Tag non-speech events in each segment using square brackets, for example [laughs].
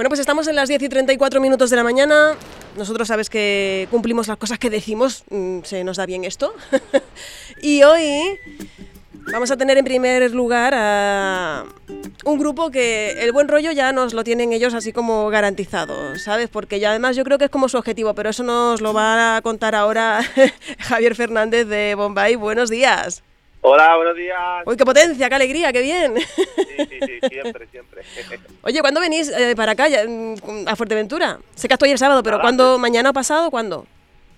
Bueno, pues estamos en las 10 y 34 minutos de la mañana. Nosotros sabes que cumplimos las cosas que decimos, mm, se nos da bien esto. [laughs] y hoy vamos a tener en primer lugar a un grupo que el buen rollo ya nos lo tienen ellos así como garantizado, ¿sabes? Porque ya además yo creo que es como su objetivo, pero eso nos lo va a contar ahora [laughs] Javier Fernández de Bombay. Buenos días. Hola, buenos días. Uy, qué potencia, qué alegría, qué bien. Sí, sí, sí, siempre, siempre. [laughs] Oye, ¿cuándo venís eh, para acá, mm, a Fuerteventura? Sé que estoy el sábado, pero Nada, ¿cuándo? ¿Mañana o pasado? ¿Cuándo?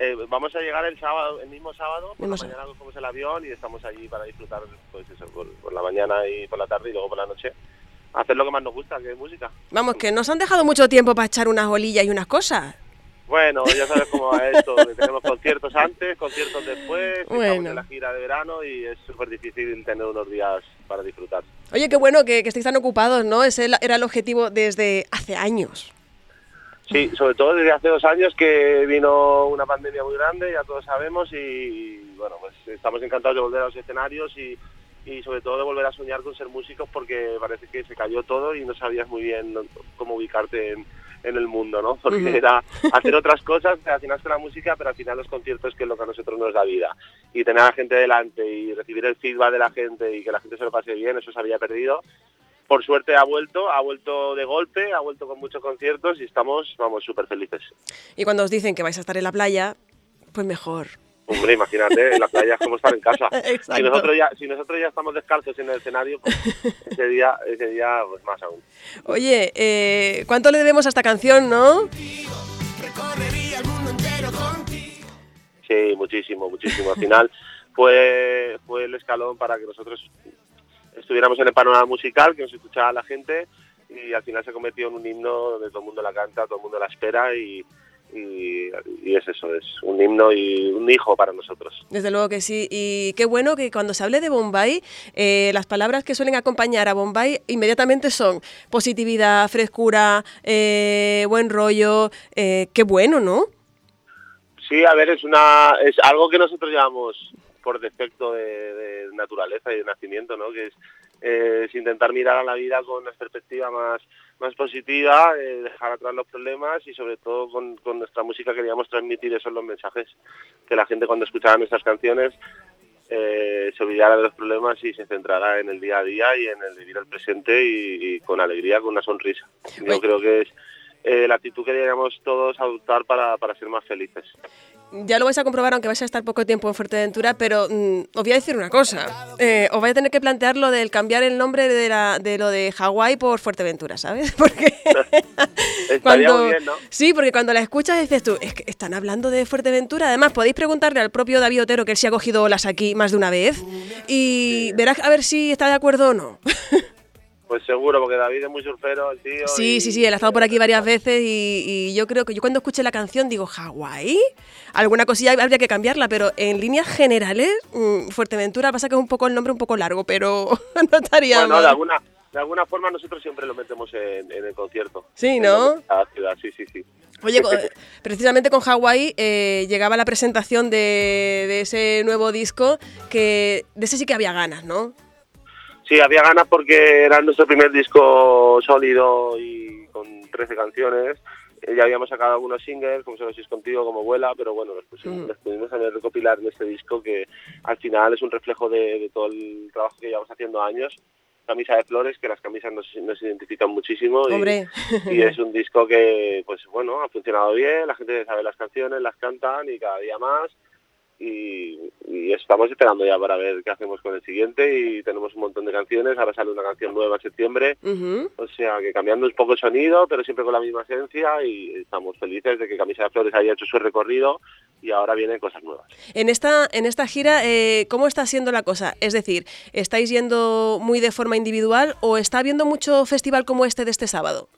Eh, vamos a llegar el sábado, el mismo sábado, por la mañana cogemos el avión y estamos allí para disfrutar, pues eso, por, por la mañana y por la tarde y luego por la noche. Hacer lo que más nos gusta, que es música. Vamos, que nos han dejado mucho tiempo para echar unas olillas y unas cosas. Bueno, ya sabes cómo va esto, [laughs] tenemos conciertos antes, conciertos después, Bueno. en la gira de verano y es súper difícil tener unos días para disfrutar. Oye, qué bueno que, que estéis tan ocupados, ¿no? Ese era el objetivo desde hace años. Sí, sobre todo desde hace dos años que vino una pandemia muy grande, ya todos sabemos, y, y, bueno, pues estamos encantados de volver a los escenarios y, y sobre todo de volver a soñar con ser músicos porque parece que se cayó todo y no sabías muy bien cómo ubicarte en, en el mundo, ¿no? Porque Ujú. era hacer otras cosas relacionadas con la música, pero al final los conciertos que es lo que a nosotros nos da vida. Y tener a la gente delante y recibir el feedback de la gente y que la gente se lo pase bien, eso se había perdido por suerte ha vuelto, ha vuelto de golpe, ha vuelto con muchos conciertos y estamos, vamos, súper felices. Y cuando os dicen que vais a estar en la playa, pues mejor. Hombre, imagínate, en la playa es como estar en casa. [laughs] Exacto. Si nosotros ya, si nosotros ya estamos descalzos en el escenario, pues, ese día, ese día, pues más aún. Oye, eh, ¿cuánto le debemos a esta canción, no? Sí, muchísimo, muchísimo. Al final fue, fue el escalón para que nosotros estuviéramos en el panorama musical, que nos escuchaba la gente y al final se convirtió en un himno donde todo el mundo la canta, todo el mundo la espera y, y, y es eso, es un himno y un hijo para nosotros. Desde luego que sí. Y qué bueno que cuando se hable de Bombay, eh, las palabras que suelen acompañar a Bombay inmediatamente son positividad, frescura, eh, buen rollo. eh, qué bueno, ¿no? Sí, a ver, es una es algo que nosotros llevamos por defecto de, de naturaleza y de nacimiento, ¿no? Que es, es intentar mirar a la vida con una perspectiva más más positiva, eh, dejar atrás los problemas y sobre todo con, con nuestra música queríamos transmitir esos los mensajes que la gente cuando escuchara nuestras canciones eh, se olvidara de los problemas y se centrara en el día a día y en el vivir el presente y, y con alegría, con una sonrisa. Yo creo que es eh, la actitud que deberíamos todos adoptar para, para ser más felices. Ya lo vais a comprobar, aunque vais a estar poco tiempo en Fuerteventura, pero mm, os voy a decir una cosa. Eh, os vais a tener que plantear lo del cambiar el nombre de, la, de lo de Hawái por Fuerteventura, ¿sabes? [laughs] Porque [laughs] Estaría muy bien, ¿no? Sí, porque cuando la escuchas dices tú, es que están hablando de Fuerteventura. Además, podéis preguntarle al propio David Otero, que él sí ha cogido olas aquí más de una vez, y verás a ver si está de acuerdo o no. [laughs] Pues seguro, porque David es muy surfero, el tío. Sí, y- sí, sí, él ha estado por aquí varias veces y, y yo creo que yo cuando escuché la canción digo, ¿Hawái? Alguna cosilla habría que cambiarla, pero en líneas generales, mm, Fuerteventura pasa que es un poco el nombre un poco largo, pero [laughs] no estaría Bueno, mal. de alguna, de alguna forma nosotros siempre lo metemos en, en el concierto. Sí, ¿no? la ciudad, sí, sí, sí. Oye, [laughs] precisamente con Hawái eh, llegaba la presentación de, de ese nuevo disco, que de ese sí que había ganas, ¿no? Sí, había ganas porque era nuestro primer disco sólido y con 13 canciones. Eh, Ya habíamos sacado algunos singles, como Solo Si es contigo, como Vuela, pero bueno, los, pusimos- Mm. los pudimos también recopilar en este disco que al final es un reflejo de, de todo el trabajo que llevamos haciendo años. Camisa de flores, que las camisas nos, nos identifican muchísimo. y- Hombre. y es un disco que, pues bueno, ha funcionado bien, la gente sabe las canciones, las cantan y cada día más. Y, y estamos esperando ya para ver qué hacemos con el siguiente y tenemos un montón de canciones, ahora sale una canción nueva en septiembre, o sea que cambiando un poco el sonido, pero siempre con la misma esencia y estamos felices de que Camisa de Flores haya hecho su recorrido y ahora vienen cosas nuevas. En esta, en esta gira, eh, ¿cómo está siendo la cosa? Es decir, ¿estáis yendo muy de forma individual o está habiendo mucho festival como este de este sábado?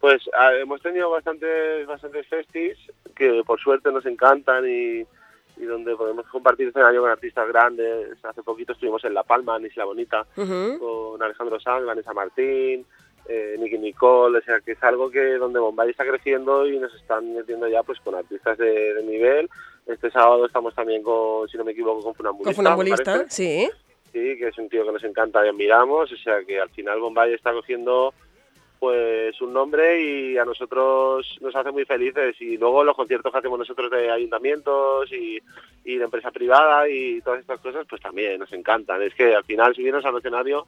Pues ah, hemos tenido bastantes, bastantes festis que por suerte nos encantan y, y donde podemos compartir escenario con artistas grandes. Hace poquito estuvimos en La Palma, en Isla Bonita, con Alejandro Sanz, Vanessa Martín, eh, Nicky Nicole, o sea que es algo que donde Bombay está creciendo y nos están metiendo ya pues con artistas de, de nivel. Este sábado estamos también con, si no me equivoco, con Funambulista. Con funambulista, sí. Sí, que es un tío que nos encanta y admiramos, o sea que al final Bombay está cogiendo pues un nombre y a nosotros nos hace muy felices. Y luego los conciertos que hacemos nosotros de ayuntamientos y, y de empresa privada y todas estas cosas pues también nos encantan. Es que al final si vienes al escenario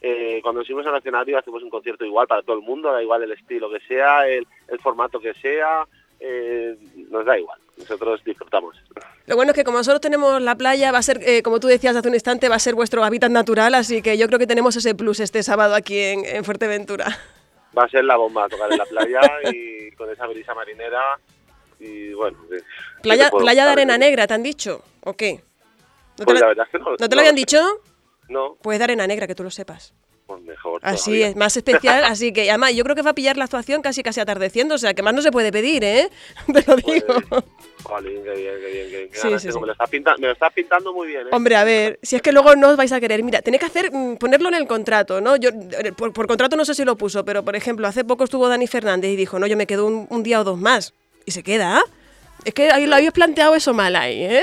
eh, cuando subimos al escenario hacemos un concierto igual para todo el mundo da igual el estilo que sea el, el formato que sea eh, nos da igual. Nosotros disfrutamos. Lo bueno es que como nosotros tenemos la playa, va a ser, eh, como tú decías hace un instante, va a ser vuestro hábitat natural, así que yo creo que tenemos ese plus este sábado aquí en, en Fuerteventura. Va a ser la bomba tocar en la playa y con esa brisa marinera y bueno eh, ¿qué Playa, playa de arena negra, ¿te han dicho? ¿O qué? ¿No te, Pues lo, la verdad es que no, ¿no te lo habían dicho? no Pues de arena negra, que tú lo sepas. Pues mejor Así todavía. es, más especial, así que además yo creo que va a pillar la actuación casi casi atardeciendo, o sea que más no se puede pedir, ¿eh? [laughs] Te lo Pues, digo. jolín, qué bien, qué bien, qué bien. Qué Sí, ganas sí, tengo. sí. Me, lo estás pinta- me lo estás pintando muy bien, ¿eh? Hombre, a ver, si es que luego no os vais a querer. Mira, tenéis que hacer, mm, ponerlo en el contrato, ¿no? Yo, eh, por, por contrato no sé si lo puso, pero por ejemplo, hace poco estuvo Dani Fernández y dijo, no, yo me quedo un, un día o dos más. Y se queda. Es que ahí lo habéis planteado eso mal ahí, ¿eh?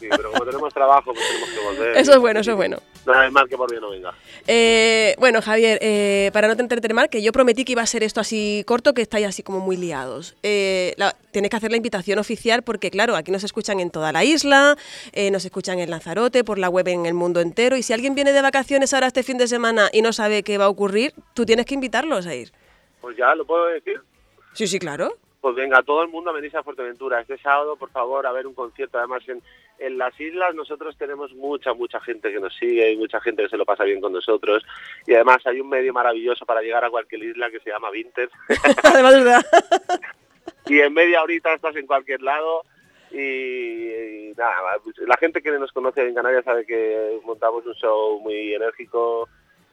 Sí, pero como tenemos trabajo, pues tenemos que volver. Eso es bueno, eso es bueno. Nada mal que por bien no venga. Eh, bueno, Javier, eh, para no te entretener mal, que yo prometí que iba a ser esto así corto, que estáis así como muy liados. Eh, la- tienes que hacer la invitación oficial porque, claro, aquí nos escuchan en toda la isla, eh, nos escuchan en Lanzarote, por la web en el mundo entero. Y si alguien viene de vacaciones ahora este fin de semana y no sabe qué va a ocurrir, tú tienes que invitarlos a ir. Pues ya, ¿lo puedo decir? Sí, sí, claro. Pues venga, todo el mundo a venirse a Fuerteventura. Este sábado, por favor, a ver un concierto. Además, en, en las islas nosotros tenemos mucha, mucha gente que nos sigue y mucha gente que se lo pasa bien con nosotros. Y además hay un medio maravilloso para llegar a cualquier isla que se llama Vinter. [laughs] Además, verdad. [laughs] y en media horita estás en cualquier lado. Y, y nada, la gente que nos conoce en Canarias sabe que montamos un show muy enérgico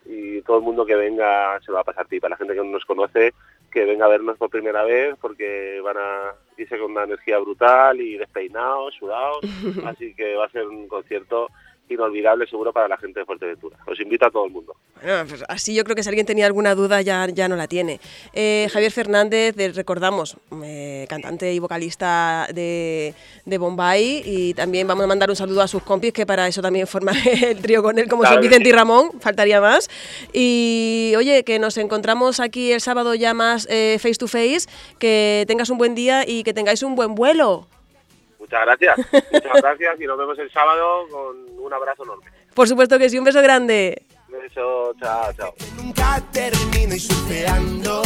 y todo el mundo que venga se lo va a pasar pipa. La gente que no nos conoce, que venga a vernos por primera vez porque van a irse con una energía brutal y despeinados, sudados. [laughs] Así que va a ser un concierto inolvidable seguro para la gente de Fuerteventura. Os invito a todo el mundo. Bueno, pues así yo creo que si alguien tenía alguna duda ya, ya no la tiene. Eh, Javier Fernández, de- recordamos, eh, cantante y vocalista de, de Bombay y también vamos a mandar un saludo a sus compis que para eso también forman [laughs] el trío con él, como Claro son Vicente sí. y Ramón, faltaría más. Y oye, que nos encontramos aquí el sábado ya más eh, face to face, que tengas un buen día y que tengáis un buen vuelo. Muchas gracias. Muchas gracias y nos vemos el sábado con un abrazo enorme. Por supuesto que sí, un beso grande. Un beso, chao, chao. Nunca termino y surfeando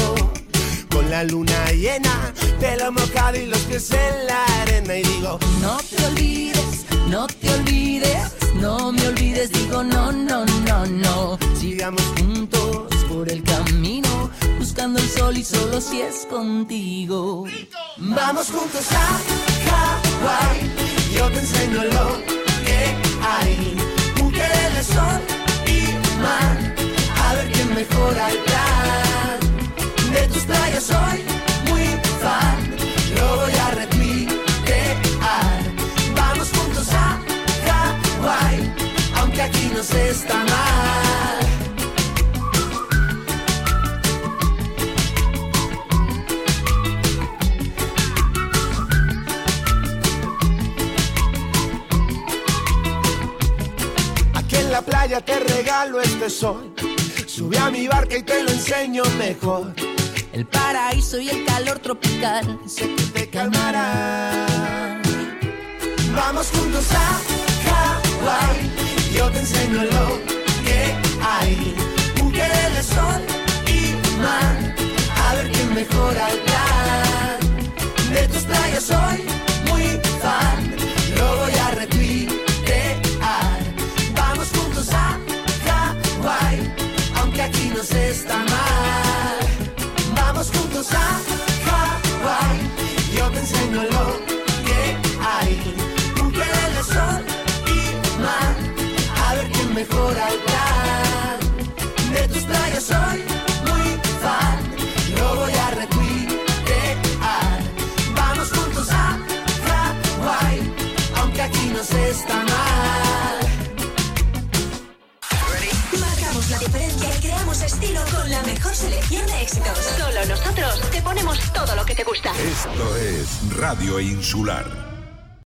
con la luna llena, pelo mojado y los pies en la arena y digo, No te olvides, no te olvides, no me olvides, digo no, no, no, no. sigamos Juntos por el camino, buscando el sol y solo si es contigo. Vamos juntos a Hawái, yo te enseño lo que hay. Mujeres de sol y mar, a ver quién mejora el plan. De tus playas soy muy fan, la playa te regalo este sol. Sube a mi barca y te lo enseño mejor. El paraíso y el calor tropical Sé que te calmará. Vamos juntos a Hawái. Yo te enseño lo Esto es Radio Insular.